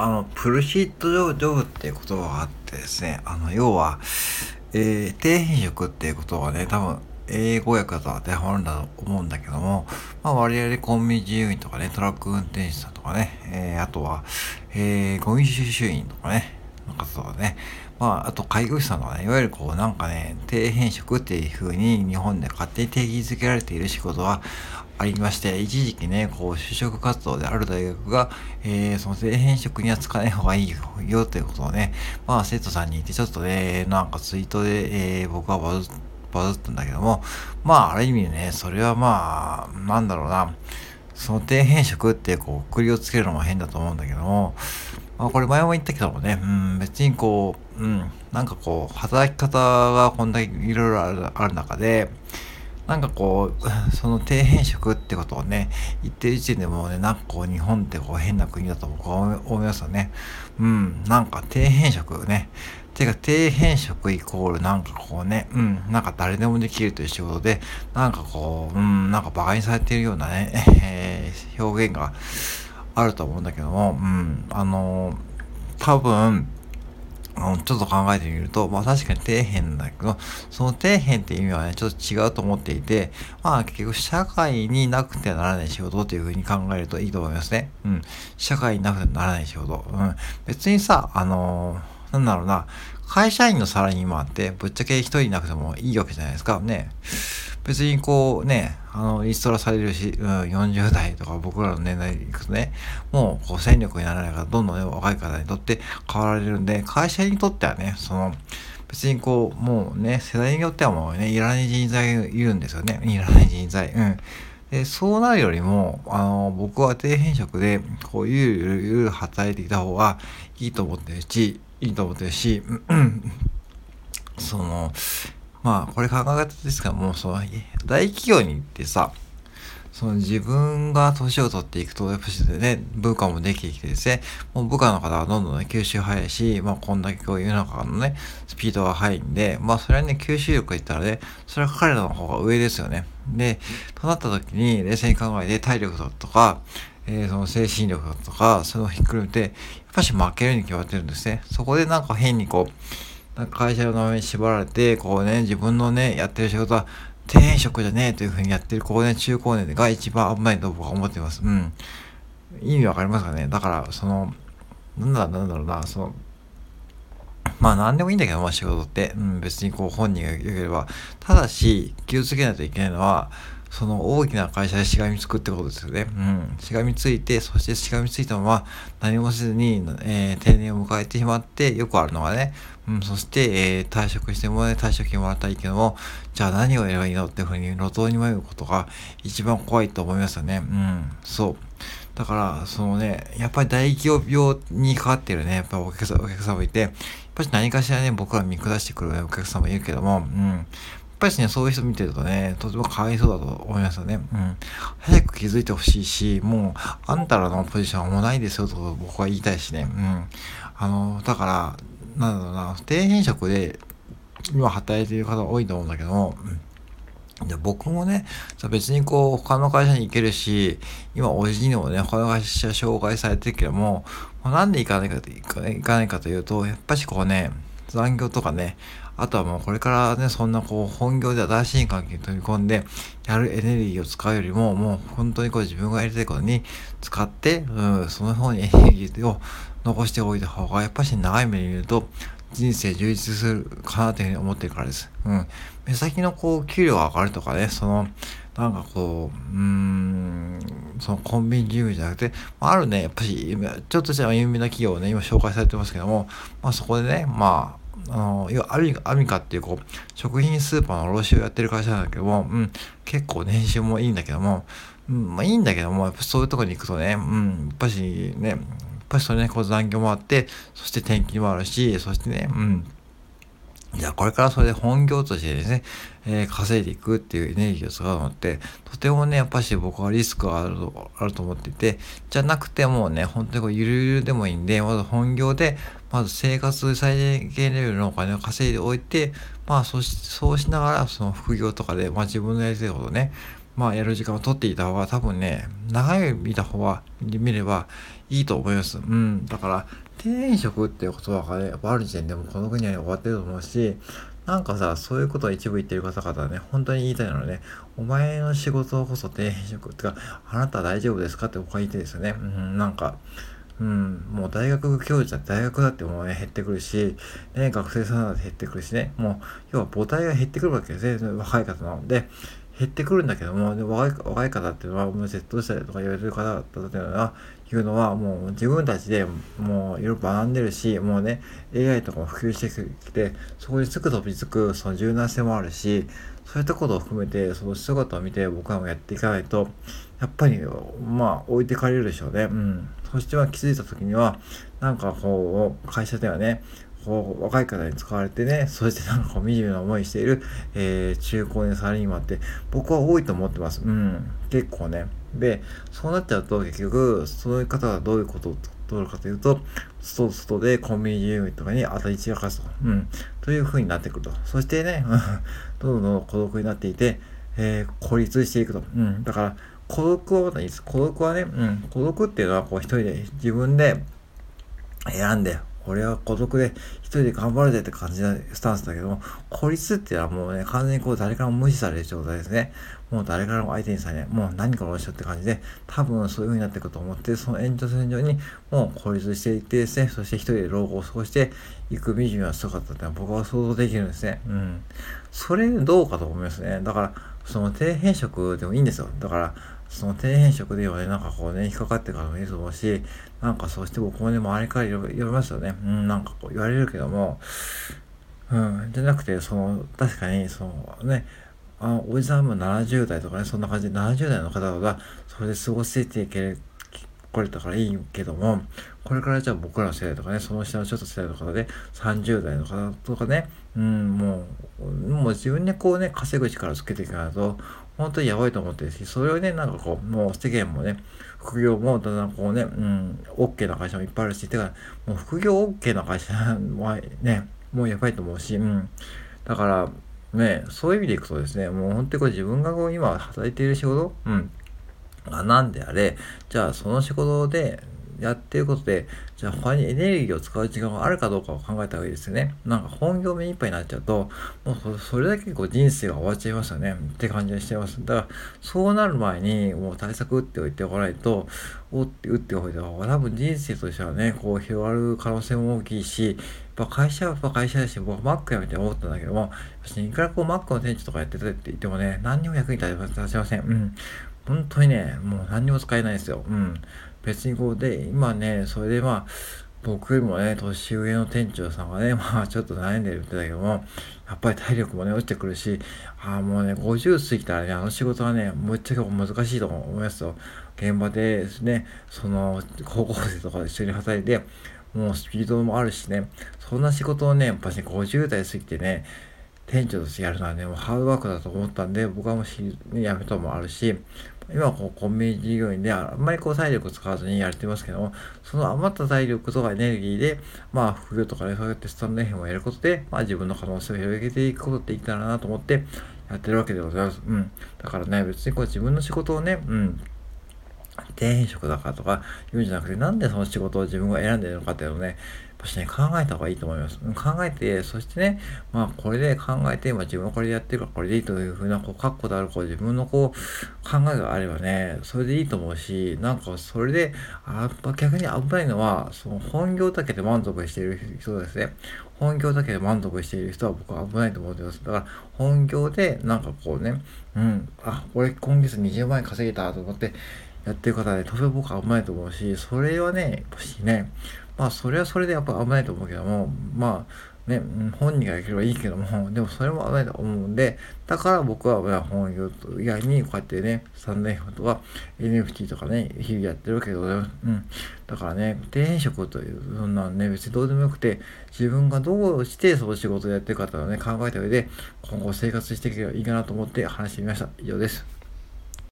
あの、プルシットジョブジョブっていう言葉があってですね、あの、要は、えー、低変色っていうことはね、多分、英語訳だと当てはまるんだと思うんだけども、まあ、我々コンビニ従業員とかね、トラック運転手さんとかね、えー、あとは、えー、ゴミ収集員とかね、の方とかね、まあ、あと介護士さんとかね、いわゆるこう、なんかね、低変色っていう風に日本で勝手に定義づけられている仕事はありまして、一時期ね、こう、就職活動である大学が、えー、その性変色には使わない方がいいよということをね、まあ、生徒さんに言って、ちょっとね、なんかツイートで、えー、僕はバズバズったんだけども、まあ、ある意味ね、それはまあ、なんだろうな、その低変色ってこう、くりをつけるのも変だと思うんだけども、まあ、これ前も言ったけどもね、うん、別にこう、うん、なんかこう、働き方がこんだけいろいろある中で、なんかこう、その低変色ってことをね、言ってる時点でもうね、なんかこう、日本ってこう変な国だと僕は思いますよね。うん、なんか低変色ね。てか、低変色イコールなんかこうね、うん、なんか誰でもできるという仕事で、なんかこう、うん、なんか馬鹿にされているようなね、えー、表現があると思うんだけども、うん、あのー、多分、ちょっと考えてみると、まあ確かに底辺だけど、その底辺って意味はね、ちょっと違うと思っていて、まあ結局社会になくてならない仕事っていうふうに考えるといいと思いますね。うん。社会になくてならない仕事。うん。別にさ、あのー、なんだろうな、会社員のサラリーマンってぶっちゃけ一人いなくてもいいわけじゃないですか。ね。別にこうね、あの、リストラされるし、うん、40代とか僕らの年代に行くとね、もうこう戦力にならないから、どんどんね、若い方にとって変わられるんで、会社にとってはね、その、別にこう、もうね、世代によってはもうね、いらない人材いるんですよね。いらない人材。うん。で、そうなるよりも、あの、僕は底辺職で、こう、ゆるゆるゆる働いていた方がいいと思ってるし、いいと思ってるし、その、まあ、これ考え方ですから、もうその、大企業に行ってさ、その自分が年を取っていくと、やっぱしね、部下もできてきてですね、もう部下の方はどんどんね、吸収早いし、まあこんだけこう世の中のね、スピードが速いんで、まあそれはね、吸収力が言ったらね、それは彼らの方が上ですよね。で、となった時に、冷静に考えて体力だとか、えー、その精神力だとか、それをひっくるめて、やっぱし負けるに決まってるんですね。そこでなんか変にこう、会社の名前に縛られて、こうね、自分のね、やってる仕事は、低変職じゃねえというふうにやってる高年、中高年が一番危ないと僕は思っています。うん。意味わかりますかね？だから、その、なんだ、なんだろうな、その、まあ何でもいいんだけど、まあ仕事って、うん、別にこう本人が良ければ、ただし気をつけないといけないのは、その大きな会社でしがみつくってことですよね。うん。しがみついて、そしてしがみついたまま何もせずに、えー、定年を迎えてしまって、よくあるのがね、うん、そして、えー、退職してもね、退職金もらったらいいけども、じゃあ何をやればいいのっていうふうに路頭に迷うことが一番怖いと思いますよね。うん、そう。だから、そのね、やっぱり大企業病にかかってるね、やっぱお客さん、お客さんもいて、やっぱり何かしらね、僕ら見下してくる、お客さんもいるけども、うん。っぱりね、そういう人見てるとね、とてもかわいそうだと思いますよね。うん。早く気づいてほしいし、もう、あんたらのポジションはもうないですよと僕は言いたいしね。うん。あの、だから、なんだろうな、低変職で今働いている方多いと思うんだけども、うん、で僕もね、別にこう、他の会社に行けるし、今、おじにもね、他の会社紹介されてるけども、なんで行かないかと、行かないかというと、やっぱしこうね、残業とかね、あとはもうこれからね、そんなこう本業で新しい関係に取り込んで、やるエネルギーを使うよりも、もう本当にこう自分がやりたいことに使って、うん、その方にエネルギーを残しておいた方が、やっぱし長い目に見ると、人生充実するかなというふうに思ってるからです。うん。目先のこう、給料が上がるとかね、その、なんかこう、うーん、そのコンビニ従業じゃなくて、あるね、やっぱし、ちょっとした有名な企業をね、今紹介されてますけども、まあそこでね、まあ、あの、要はアミアミカっていうこう、食品スーパーの卸をやってる会社なんだけども、うん、結構年収もいいんだけども、うん、まあいいんだけども、やっぱそういうとこに行くとね、うん、やっぱしね、やっぱしそれね、こう残業もあって、そして転勤もあるし、そしてね、うん、じゃあこれからそれで本業としてですね、えー、稼いでいくっていうエネルギーを使うのって、とてもね、やっぱし僕はリスクがあるあると思っていて、じゃなくてもね、本当にこうゆるゆるでもいいんで、まず本業で、まず生活最低レベルのお金を稼いでおいて、まあそし、そうしながらその副業とかで、まあ自分のやりたいことね、まあ、やる時間を取っていた方が多分ね、長い見た方は、見ればいいと思います。うん。だから、転職っていう言葉がね、やっぱある時点でもこの国は、ね、終わってると思うし、なんかさ、そういうことを一部言ってる方々はね、本当に言いたいのはね、お前の仕事こそ転職ってか、あなた大丈夫ですかって僕は言ってですよね。うん、なんか、うん、もう大学教授だって大学だってもうね、減ってくるし、ね、学生さんだって減ってくるしね、もう、要は母体が減ってくるわけですね、若い方なので、減ってくるんだけども、で若い若い方っていうのは、もう Z 世代とか言われてる方々っていうのは、いうのはもう自分たちでもういろいろ学んでるし、もうね、AI とかも普及してきて、そこにつく飛びつくその柔軟性もあるし、そういったことを含めて、その姿を見て僕らもやっていかないと、やっぱり、まあ、置いてかれるでしょうね。うん。そしては気づいた時には、なんかこう、会社ではね、こう、若い方に使われてね、そしてなんかこう、惨めな思いしている、えー、中高年サラリーマンって、僕は多いと思ってます。うん。結構ね。で、そうなっちゃうと、結局、そういう方がどういうことを取るかというと、外外でコンビニ従業員とかに当たり散らかすと。うん。という風になってくると。そしてね、どんどん孤独になっていて、えー、孤立していくと。うん。だから、孤独は、孤独はね、うん、孤独っていうのは、こう一人で自分で選んで、俺は孤独で一人で頑張るぜって感じなスタンスだけども、孤立っていうのはもうね、完全にこう誰からも無視される状態ですね。もう誰からも相手にされない。もう何かのしょって感じで、多分そういう風になっていくと思って、その延長線上にもう孤立していってですね、そして一人で老後を過ごしていく惨めな姿ってのは僕は想像できるんですね。うん。それどうかと思いますね。だから、その底辺職でもいいんですよ。だから、その底辺職ではね、なんかこうね、引っかかってからもいいと思うし、なんかそうして僕もね、周りから言われますよね。うん、なんかこう言われるけども、うん、じゃなくて、その、確かに、そのね、あおじさんも70代とかね、そんな感じで70代の方がそれで過ごしていける、これたからいいけども、これからじゃあ僕らの世代とかね、その下のちょっと世代の方で、30代の方とかね、うん、もう、もう自分でこうね、稼ぐ力をつけていかないと、本当にやばいと思ってるし、それをね、なんかこう、もう世間もね、副業もだんだんこうね、うん、OK な会社もいっぱいあるし、てか、もう副業 OK な会社はね、もうやばいと思うし、うん。だから、ね、そういう意味でいくとですね、もう本当にこれ自分がこう今働いている仕事、うん、が何であれ、じゃあその仕事でやっていることで、じゃあ他にエネルギーを使う時間があるかどうかを考えた方がいいですよね。なんか本業目いっぱいになっちゃうと、もうそれだけこう人生が終わっちゃいますよね。って感じがしてます。だから、そうなる前にもう対策打っておいておかないと、おって打っておいた方が多分人生としてはね、こう広がる可能性も大きいし、やっぱ会社はやっぱ会社だし、僕は Mac やめて思ったんだけども、私いくらこう Mac の店長とかやってたって言ってもね、何にも役に立ちません。うん。本当にね、もう何にも使えないですよ。うん。別にこうで、今ね、それでまあ、僕もね、年上の店長さんがね、まあちょっと悩んでるってだけども、やっぱり体力もね、落ちてくるし、ああ、もうね、50過ぎたらね、あの仕事はね、むっちゃ難しいと思いますよ。現場でですね、その、高校生とか一緒に働いて、もうスピードもあるしね、そんな仕事をね、やっぱ、ね、50代過ぎてね、店長としてやるのはね、もうハードワークだと思ったんで、僕はもうし、ね、やめたもあるし、今こうコンビニ事業員であんまりこう体力を使わずにやれてますけども、その余った体力とかエネルギーで、まあ副業とかね、そうやってスタンド FM をやることで、まあ自分の可能性を広げていくことっていったらなと思ってやってるわけでございます。うん。だからね、別にこう自分の仕事をね、うん。底辺職だからとか言うんじゃなくて、なんでその仕事を自分が選んでるのかっていうのをね、ぱしね、考えた方がいいと思います。考えて、そしてね、まあ、これで考えて、まあ、自分はこれでやってるからこれでいいというふうな、こう、確固である、こう、自分のこう、考えがあればね、それでいいと思うし、なんか、それで、あやっぱ逆に危ないのは、その本業だけで満足している人ですね。本業だけで満足している人は僕は危ないと思ってます。だから、本業で、なんかこうね、うん、あ、俺今月20万円稼げたと思って、やってる方で、とても僕は危ないと思うし、それはね、もしね、まあそれはそれでやっぱ危ないと思うけども、まあね、本人ができればいいけども、でもそれも危ないと思うんで、だから僕はまあ本業以外にこうやってね、3年半とか NFT とかね、日々やってるわけでございます。うん。だからね、転職という、そんなね、別にどうでもよくて、自分がどうしてその仕事をやってるかというのをね、考えた上で、今後生活していけばいいかなと思って話してみました。以上です。